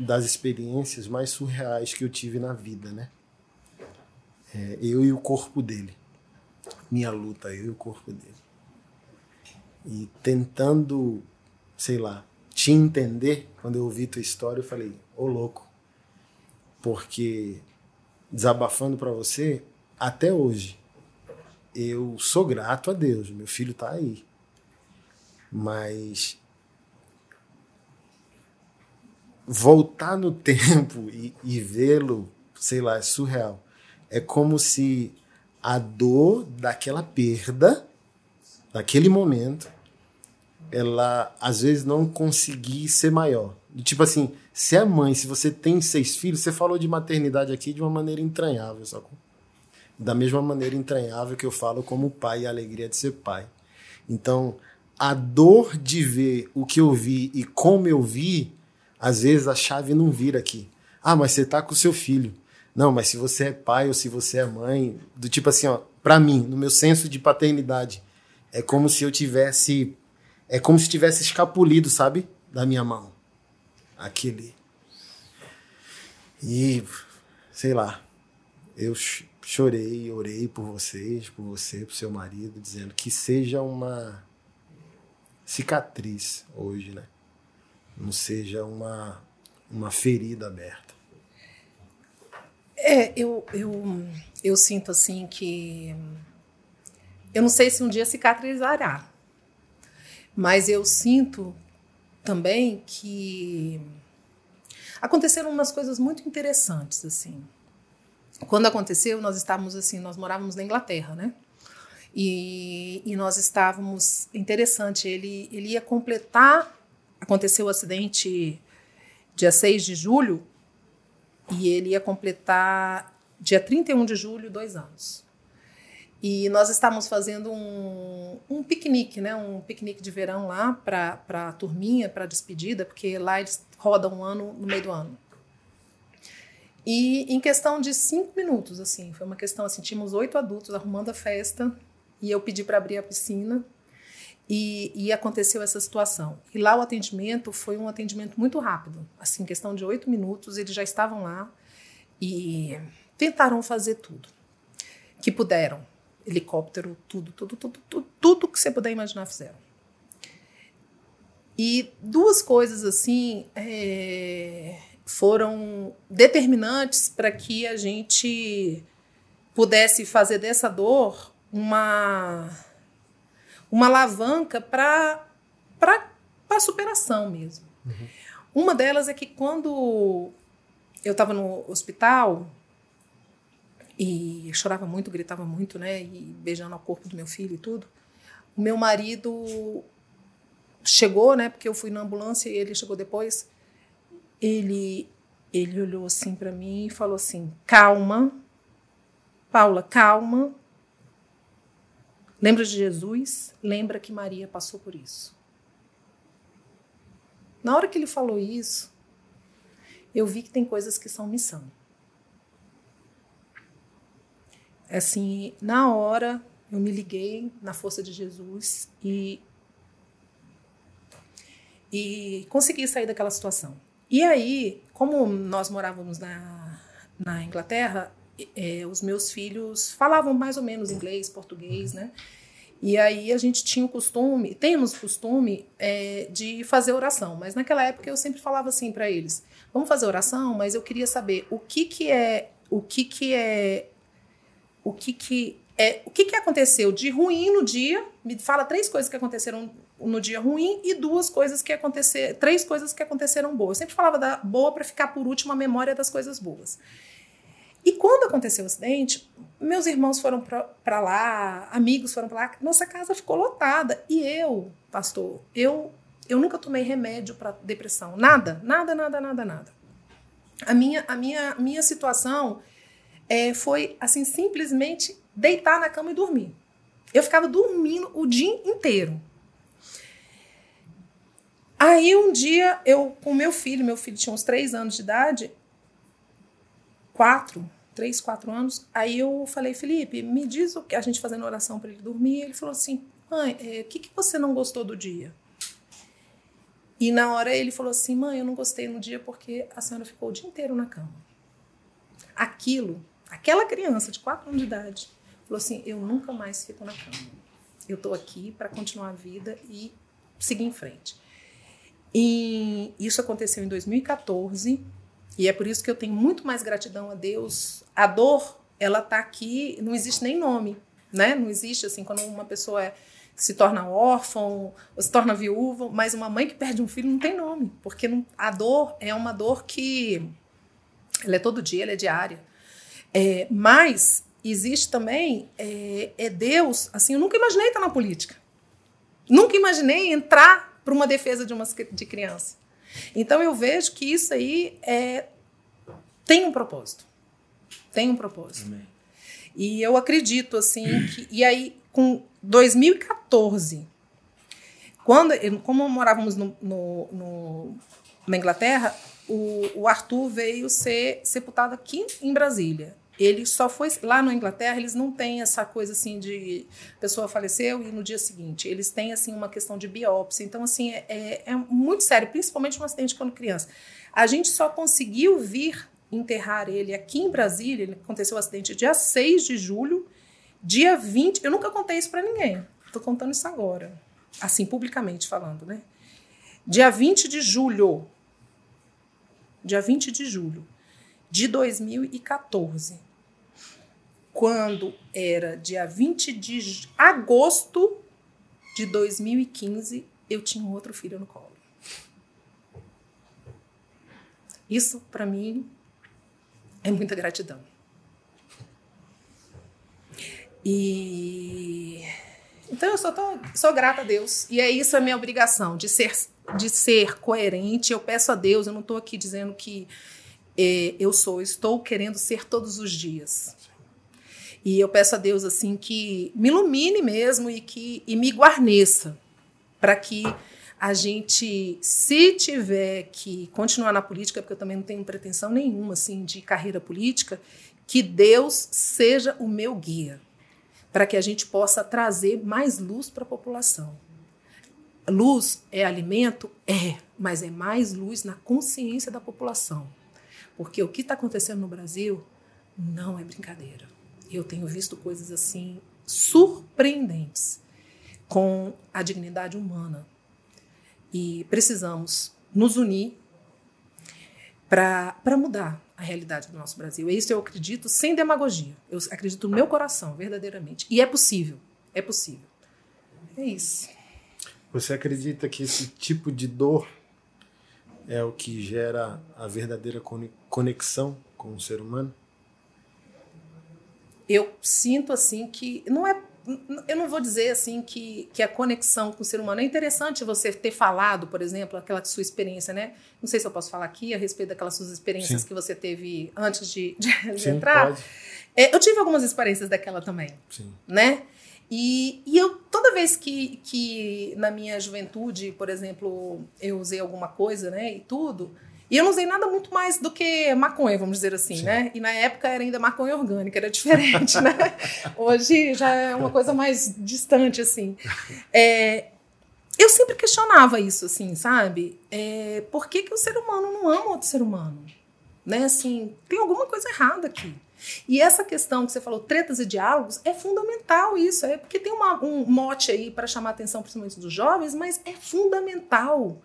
das experiências mais surreais que eu tive na vida, né? É, eu e o corpo dele. Minha luta, eu e o corpo dele. E tentando, sei lá, te entender, quando eu ouvi tua história, eu falei, ô louco. Porque, desabafando para você, até hoje, eu sou grato a Deus, meu filho tá aí. Mas voltar no [LAUGHS] tempo e, e vê-lo, sei lá, é surreal. É como se a dor daquela perda, daquele momento, ela às vezes não conseguir ser maior. Tipo assim, se é mãe, se você tem seis filhos, você falou de maternidade aqui de uma maneira entranhável, sacou? Da mesma maneira entranhável que eu falo como pai e a alegria de ser pai. Então, a dor de ver o que eu vi e como eu vi às vezes a chave não vira aqui. Ah, mas você tá com o seu filho. Não, mas se você é pai ou se você é mãe, do tipo assim, ó, para mim, no meu senso de paternidade, é como se eu tivesse é como se tivesse escapulido, sabe? Da minha mão. Aquele e sei lá, eu chorei, orei por vocês, por você, por seu marido, dizendo que seja uma cicatriz hoje, né? não seja uma, uma ferida aberta. É, eu, eu, eu sinto assim que. Eu não sei se um dia cicatrizará, mas eu sinto também que aconteceram umas coisas muito interessantes assim. Quando aconteceu, nós estávamos assim, nós morávamos na Inglaterra, né? E, e nós estávamos interessante. Ele ele ia completar aconteceu o acidente dia 6 de julho e ele ia completar dia 31 de julho, dois anos. E nós estávamos fazendo um, um piquenique, né? um piquenique de verão lá para a turminha, para despedida, porque lá eles rodam um ano no meio do ano. E em questão de cinco minutos, assim, foi uma questão assim, tínhamos oito adultos arrumando a festa e eu pedi para abrir a piscina e, e, aconteceu essa situação. E lá o atendimento foi um atendimento muito rápido. Assim, questão de oito minutos, eles já estavam lá e tentaram fazer tudo que puderam. Helicóptero, tudo, tudo, tudo, tudo, tudo que você puder imaginar fizeram. E duas coisas assim é, foram determinantes para que a gente pudesse fazer dessa dor uma uma alavanca para a superação mesmo. Uhum. Uma delas é que quando eu estava no hospital e chorava muito, gritava muito, né, e beijando o corpo do meu filho e tudo, o meu marido chegou, né, porque eu fui na ambulância e ele chegou depois. Ele ele olhou assim para mim e falou assim: "Calma, Paula, calma, Lembra de Jesus? Lembra que Maria passou por isso. Na hora que ele falou isso, eu vi que tem coisas que são missão. Assim, na hora eu me liguei na força de Jesus e e consegui sair daquela situação. E aí, como nós morávamos na, na Inglaterra, é, os meus filhos falavam mais ou menos inglês, português, né? E aí a gente tinha o costume, temos costume é, de fazer oração, mas naquela época eu sempre falava assim para eles: vamos fazer oração, mas eu queria saber o que que é, o que que é, o que que é, o que que aconteceu de ruim no dia? Me fala três coisas que aconteceram no dia ruim e duas coisas que aconteceram, três coisas que aconteceram boas. Eu sempre falava da boa para ficar por último a memória das coisas boas. E quando aconteceu o acidente, meus irmãos foram para lá, amigos foram para lá, nossa casa ficou lotada. E eu, pastor, eu Eu nunca tomei remédio para depressão. Nada, nada, nada, nada, nada. A minha, a minha, minha situação é, foi assim simplesmente deitar na cama e dormir. Eu ficava dormindo o dia inteiro. Aí um dia eu com meu filho, meu filho tinha uns três anos de idade, quatro, três, quatro anos. Aí eu falei, Felipe, me diz o que a gente fazendo oração para ele dormir. Ele falou assim, mãe, é, o que, que você não gostou do dia? E na hora ele falou assim, mãe, eu não gostei no dia porque a senhora ficou o dia inteiro na cama. Aquilo, aquela criança de quatro anos de idade, falou assim, eu nunca mais fico na cama. Eu estou aqui para continuar a vida e seguir em frente. E isso aconteceu em 2014 e é por isso que eu tenho muito mais gratidão a Deus. A dor, ela tá aqui, não existe nem nome, né? Não existe assim quando uma pessoa é, se torna órfão, ou se torna viúva, mas uma mãe que perde um filho não tem nome, porque não, a dor é uma dor que ela é todo dia, ela é diária. É, mas existe também é, é Deus, assim, eu nunca imaginei estar na política. Nunca imaginei entrar para uma defesa de uma de criança. Então eu vejo que isso aí é, tem um propósito. Tem um propósito. Amém. E eu acredito assim que e aí com 2014 quando como morávamos no, no, no na Inglaterra o, o Arthur veio ser sepultado aqui em Brasília ele só foi lá na Inglaterra eles não têm essa coisa assim de pessoa faleceu e no dia seguinte. Eles têm assim uma questão de biópsia. Então assim é, é, é muito sério principalmente um acidente quando criança. A gente só conseguiu vir enterrar ele aqui em Brasília. Aconteceu o um acidente dia 6 de julho dia 20 eu nunca contei isso para ninguém. Estou contando isso agora. Assim publicamente falando né? Dia 20 de julho. Dia 20 de julho de 2014. Quando era dia 20 de agosto de 2015, eu tinha um outro filho no colo. Isso, para mim, é muita gratidão. E então eu só tô, sou grata a Deus. E é isso a minha obrigação, de ser, de ser coerente. Eu peço a Deus, eu não estou aqui dizendo que é, eu sou, estou querendo ser todos os dias. E eu peço a Deus assim que me ilumine mesmo e que e me guarneça para que a gente, se tiver que continuar na política, porque eu também não tenho pretensão nenhuma assim de carreira política, que Deus seja o meu guia, para que a gente possa trazer mais luz para a população. Luz é alimento? É, mas é mais luz na consciência da população. Porque o que está acontecendo no Brasil não é brincadeira. Eu tenho visto coisas assim surpreendentes com a dignidade humana. E precisamos nos unir para mudar a realidade do nosso Brasil. E isso eu acredito sem demagogia. Eu acredito no meu coração, verdadeiramente. E é possível. É possível. É isso. Você acredita que esse tipo de dor é o que gera a verdadeira conexão com o ser humano? Eu sinto assim que não é eu não vou dizer assim que, que a conexão com o ser humano é interessante você ter falado, por exemplo, aquela sua experiência, né? Não sei se eu posso falar aqui a respeito daquelas suas experiências Sim. que você teve antes de, de, [LAUGHS] de entrar. É, eu tive algumas experiências daquela também, Sim. né? E, e eu, toda vez que, que na minha juventude, por exemplo, eu usei alguma coisa, né, e tudo, e eu não usei nada muito mais do que maconha, vamos dizer assim, Sim. né? E na época era ainda maconha orgânica, era diferente, [LAUGHS] né? Hoje já é uma coisa mais distante, assim. É, eu sempre questionava isso, assim, sabe? É, por que, que o ser humano não ama outro ser humano? Né? Assim, tem alguma coisa errada aqui. E essa questão que você falou, tretas e diálogos, é fundamental isso. É porque tem uma, um mote aí para chamar a atenção, principalmente dos jovens, mas é fundamental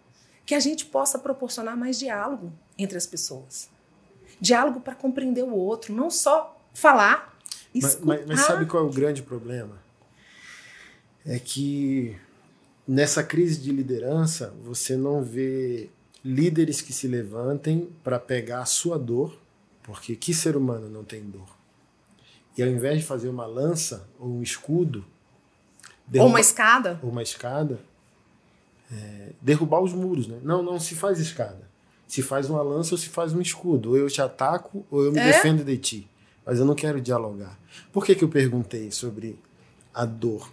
que a gente possa proporcionar mais diálogo entre as pessoas. Diálogo para compreender o outro, não só falar, escutar. Mas, mas, mas sabe qual é o grande problema? É que nessa crise de liderança, você não vê líderes que se levantem para pegar a sua dor porque que ser humano não tem dor? E ao invés de fazer uma lança ou um escudo. Ou uma escada. Ou uma escada. É, derrubar os muros. Né? Não, não se faz escada. Se faz uma lança ou se faz um escudo. Ou eu te ataco ou eu me é? defendo de ti. Mas eu não quero dialogar. Por que, que eu perguntei sobre a dor?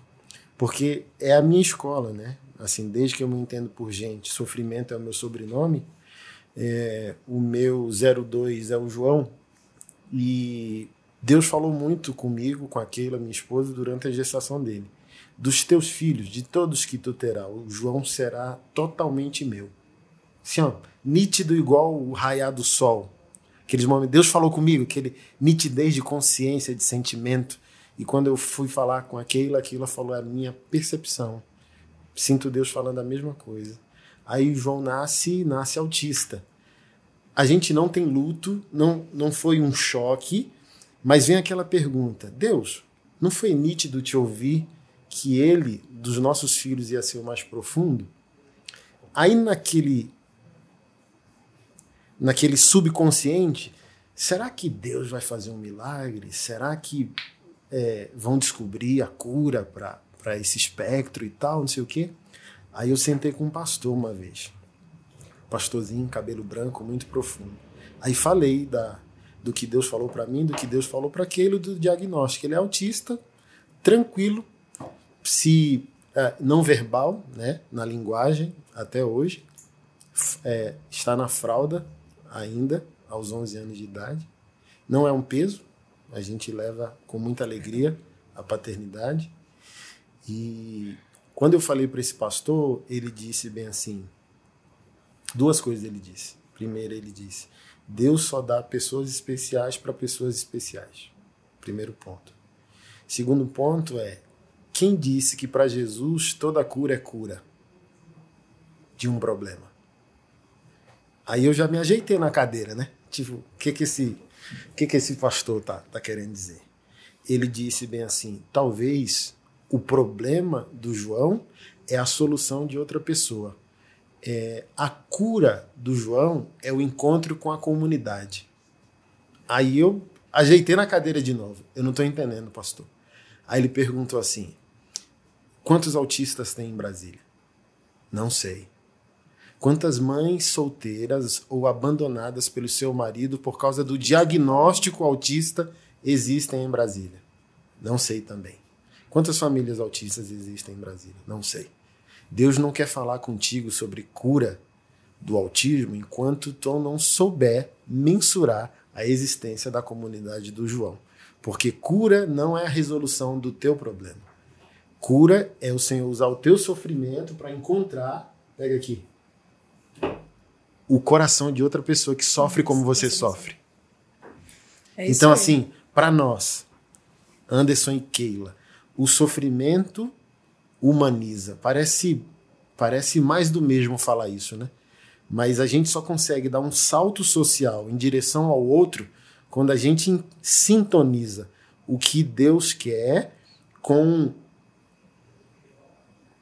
Porque é a minha escola, né? Assim, desde que eu me entendo por gente, sofrimento é o meu sobrenome. É, o meu 02 é o João. E Deus falou muito comigo, com aquela minha esposa, durante a gestação dele. Dos teus filhos, de todos que tu terás, o João será totalmente meu. Assim, ó, nítido igual o raiar do sol. Aqueles momentos, Deus falou comigo, aquele nitidez de consciência, de sentimento. E quando eu fui falar com aquela, aquilo falou é a minha percepção. Sinto Deus falando a mesma coisa. Aí o João nasce, nasce autista. A gente não tem luto, não, não foi um choque, mas vem aquela pergunta: Deus, não foi nítido te ouvir que ele, dos nossos filhos, ia ser o mais profundo? Aí naquele naquele subconsciente, será que Deus vai fazer um milagre? Será que é, vão descobrir a cura para esse espectro e tal, não sei o quê? Aí eu sentei com um pastor uma vez. Pastorzinho, cabelo branco, muito profundo. Aí falei da, do que Deus falou para mim, do que Deus falou para aquele, do diagnóstico. Ele é autista, tranquilo, se é, não verbal, né, na linguagem até hoje, é, está na fralda, ainda, aos 11 anos de idade. Não é um peso, a gente leva com muita alegria a paternidade. E quando eu falei para esse pastor, ele disse bem assim: duas coisas ele disse. Primeiro, ele disse: Deus só dá pessoas especiais para pessoas especiais. Primeiro ponto. Segundo ponto é: quem disse que para Jesus toda cura é cura de um problema? Aí eu já me ajeitei na cadeira, né? Tipo, o que que esse, que que esse pastor tá, tá querendo dizer? Ele disse bem assim: talvez o problema do João é a solução de outra pessoa. É, a cura do João é o encontro com a comunidade. Aí eu ajeitei na cadeira de novo. Eu não estou entendendo, pastor. Aí ele perguntou assim: quantos autistas tem em Brasília? Não sei. Quantas mães solteiras ou abandonadas pelo seu marido por causa do diagnóstico autista existem em Brasília? Não sei também. Quantas famílias autistas existem em Brasília? Não sei. Deus não quer falar contigo sobre cura do autismo enquanto tu não souber mensurar a existência da comunidade do João. Porque cura não é a resolução do teu problema. Cura é o Senhor usar o teu sofrimento para encontrar, pega aqui, o coração de outra pessoa que sofre como você sofre. É então, aí. assim, para nós, Anderson e Keila, o sofrimento humaniza. Parece, parece mais do mesmo falar isso, né? Mas a gente só consegue dar um salto social em direção ao outro quando a gente sintoniza o que Deus quer com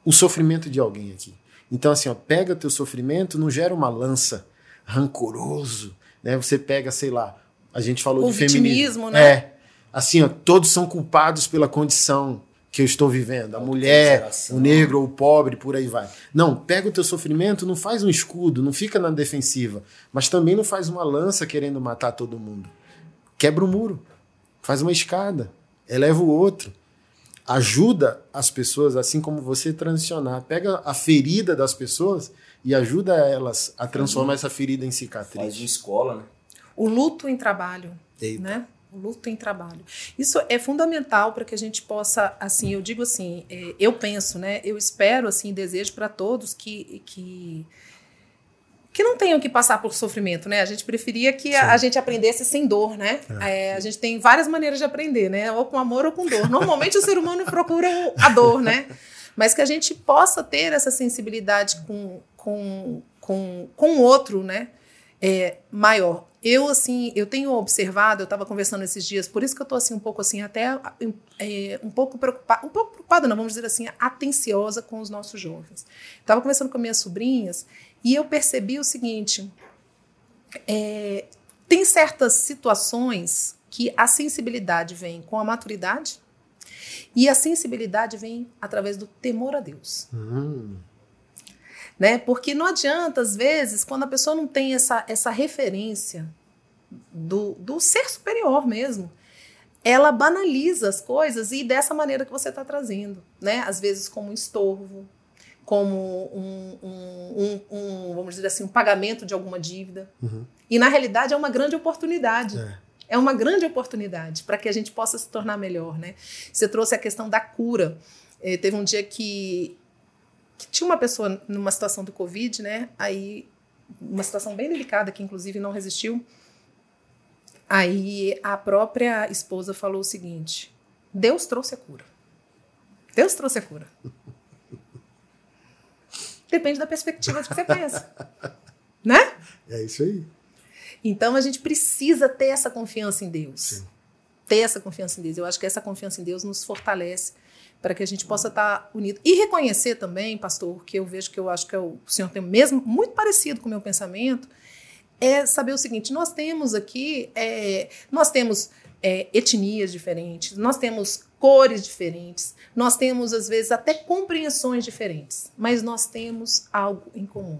o sofrimento de alguém aqui. Então, assim, ó, pega teu sofrimento, não gera uma lança rancoroso, né? Você pega, sei lá, a gente falou o de feminismo, né? É, assim, ó, todos são culpados pela condição que eu estou vivendo, a mulher, o negro ou o pobre, por aí vai. Não, pega o teu sofrimento, não faz um escudo, não fica na defensiva, mas também não faz uma lança querendo matar todo mundo. Quebra o muro, faz uma escada, eleva o outro ajuda as pessoas, assim como você transicionar. Pega a ferida das pessoas e ajuda elas a transformar essa ferida em cicatriz. Faz de escola, né? O luto em trabalho, Eita. né? O luto em trabalho. Isso é fundamental para que a gente possa, assim, eu digo assim, é, eu penso, né? Eu espero, assim, desejo para todos que, que que não tenham que passar por sofrimento, né? A gente preferia que a, a, gente aprendesse sem dor, né? É. É, a gente tem várias maneiras de aprender, né? Ou com amor ou com dor. Normalmente o ser humano procura a dor, né? Mas que a gente possa ter essa sensibilidade com, com, com, com o outro, né? É, maior. Eu, assim, eu tenho observado, eu estava conversando esses dias, por isso que eu estou assim, um pouco assim, até é, um pouco preocupada, um pouco preocupada, não, vamos dizer assim, atenciosa com os nossos jovens. Estava conversando com minhas sobrinhas e eu percebi o seguinte: é, tem certas situações que a sensibilidade vem com a maturidade e a sensibilidade vem através do temor a Deus. Hum. Né? Porque não adianta, às vezes, quando a pessoa não tem essa, essa referência do, do ser superior mesmo, ela banaliza as coisas e dessa maneira que você está trazendo, né? Às vezes como um estorvo, como um, um, um, um, vamos dizer assim, um pagamento de alguma dívida. Uhum. E na realidade é uma grande oportunidade. É. é uma grande oportunidade para que a gente possa se tornar melhor, né? Você trouxe a questão da cura. É, teve um dia que, que tinha uma pessoa numa situação do Covid, né? Aí, uma situação bem delicada, que inclusive não resistiu. Aí a própria esposa falou o seguinte: Deus trouxe a cura. Deus trouxe a cura. [LAUGHS] Depende da perspectiva que você pensa. [LAUGHS] né? É isso aí. Então a gente precisa ter essa confiança em Deus. Sim. Ter essa confiança em Deus. Eu acho que essa confiança em Deus nos fortalece para que a gente possa estar unido. E reconhecer também, pastor, que eu vejo que eu acho que é o senhor tem mesmo muito parecido com o meu pensamento, é saber o seguinte: nós temos aqui, é, nós temos é, etnias diferentes, nós temos cores diferentes, nós temos às vezes até compreensões diferentes, mas nós temos algo em comum.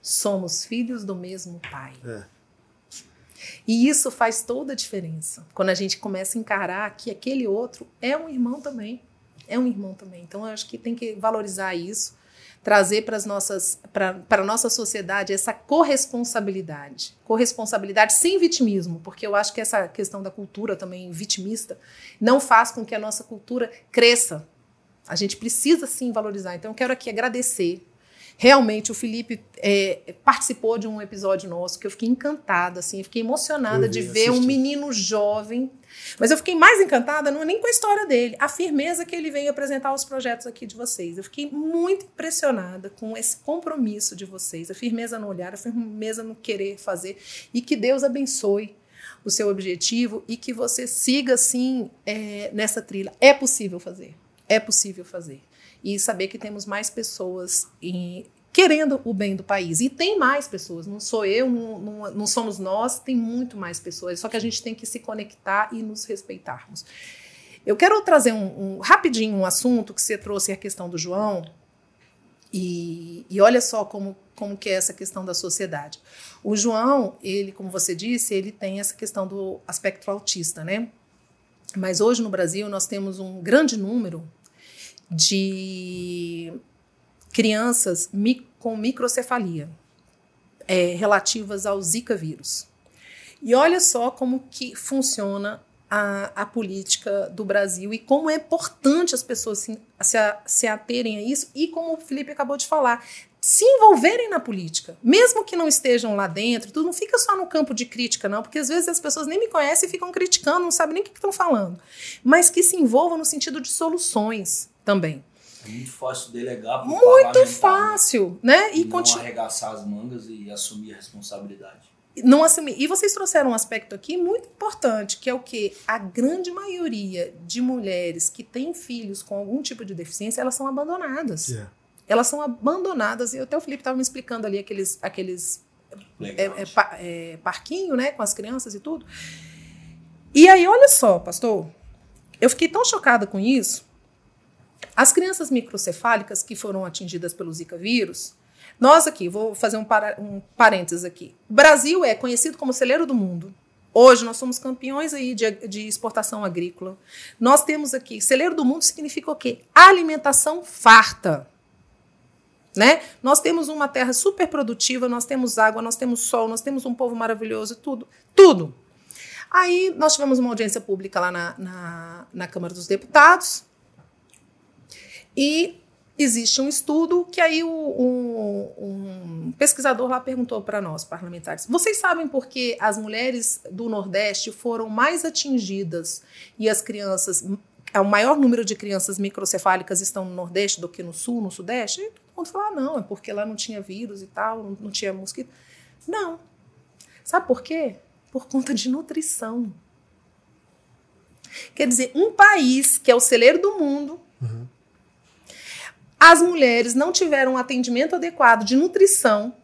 Somos filhos do mesmo pai. É. E isso faz toda a diferença. Quando a gente começa a encarar que aquele outro é um irmão também. É um irmão também. Então eu acho que tem que valorizar isso trazer para as nossas para a nossa sociedade essa corresponsabilidade, corresponsabilidade sem vitimismo, porque eu acho que essa questão da cultura também vitimista não faz com que a nossa cultura cresça. A gente precisa sim valorizar. Então eu quero aqui agradecer Realmente, o Felipe é, participou de um episódio nosso que eu fiquei encantada, assim, fiquei emocionada vi, de ver assisti. um menino jovem. Mas eu fiquei mais encantada, não é nem com a história dele, a firmeza que ele veio apresentar os projetos aqui de vocês. Eu fiquei muito impressionada com esse compromisso de vocês, a firmeza no olhar, a firmeza no querer fazer. E que Deus abençoe o seu objetivo e que você siga assim é, nessa trilha. É possível fazer. É possível fazer e saber que temos mais pessoas em, querendo o bem do país. E tem mais pessoas, não sou eu, não, não, não, somos nós, tem muito mais pessoas. Só que a gente tem que se conectar e nos respeitarmos. Eu quero trazer um, um rapidinho um assunto que você trouxe a questão do João. E, e olha só como, como que é essa questão da sociedade. O João, ele, como você disse, ele tem essa questão do aspecto autista, né? Mas hoje no Brasil nós temos um grande número de crianças com microcefalia é, relativas ao Zika vírus. E olha só como que funciona a, a, política do Brasil e como é importante as pessoas se, se, se aterem a isso e como o Felipe acabou de falar, se envolverem na política, mesmo que não estejam lá dentro, tudo não fica só no campo de crítica, não, porque às vezes as pessoas nem me conhecem e ficam criticando, não sabem nem o que estão falando, mas que se envolvam no sentido de soluções também. É muito fácil delegar pro Muito fácil, né? E, e não arregaçar as mangas e assumir a responsabilidade. Não assumir. E vocês trouxeram um aspecto aqui muito importante, que é o que a grande maioria de mulheres que têm filhos com algum tipo de deficiência, elas são abandonadas. Yeah. Elas são abandonadas. E até o Felipe estava me explicando ali aqueles, aqueles é, é, é, parquinho, né, com as crianças e tudo. E aí, olha só, pastor, eu fiquei tão chocada com isso as crianças microcefálicas que foram atingidas pelo Zika vírus, nós aqui, vou fazer um, para, um parênteses aqui. O Brasil é conhecido como celeiro do mundo. Hoje nós somos campeões aí de, de, exportação agrícola. Nós temos aqui, celeiro do mundo significa o quê? Alimentação farta. Né? Nós temos uma terra super produtiva, nós temos água, nós temos sol, nós temos um povo maravilhoso, tudo. Tudo. Aí nós tivemos uma audiência pública lá na, na, na Câmara dos Deputados, e existe um estudo que aí o, um, um pesquisador lá perguntou para nós, parlamentares: vocês sabem por que as mulheres do Nordeste foram mais atingidas e as crianças, o maior número de crianças microcefálicas estão no Nordeste do que no Sul, no Sudeste? E todo mundo falou: ah, não, é porque lá não tinha vírus e tal, não, não tinha mosquito. Não. Sabe por quê? Por conta de nutrição. Quer dizer, um país que é o celeiro do mundo, as mulheres não tiveram um atendimento adequado de nutrição.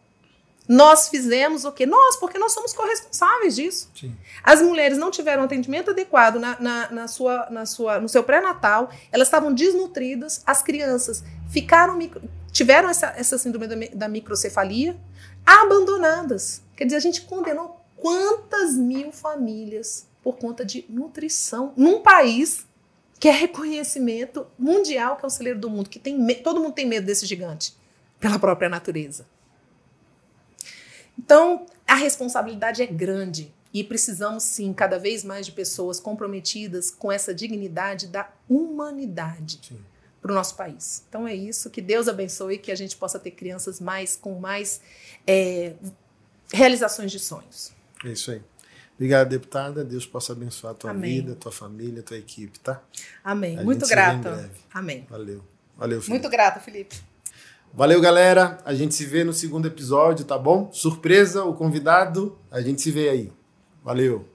Nós fizemos o quê? Nós, porque nós somos corresponsáveis disso. Sim. As mulheres não tiveram um atendimento adequado na, na, na sua, na sua, no seu pré-natal, elas estavam desnutridas, as crianças ficaram tiveram essa, essa síndrome da, da microcefalia abandonadas. Quer dizer, a gente condenou quantas mil famílias por conta de nutrição num país que é reconhecimento mundial, que é o celeiro do mundo, que tem todo mundo tem medo desse gigante pela própria natureza. Então, a responsabilidade é grande e precisamos sim cada vez mais de pessoas comprometidas com essa dignidade da humanidade para o nosso país. Então é isso. Que Deus abençoe e que a gente possa ter crianças mais com mais é, realizações de sonhos. É isso aí. Obrigado, deputada. Deus possa abençoar a tua Amém. vida, a tua família, a tua equipe, tá? Amém. A Muito grata. Amém. Valeu. Valeu, Felipe. Muito grata, Felipe. Valeu, galera. A gente se vê no segundo episódio, tá bom? Surpresa, o convidado. A gente se vê aí. Valeu.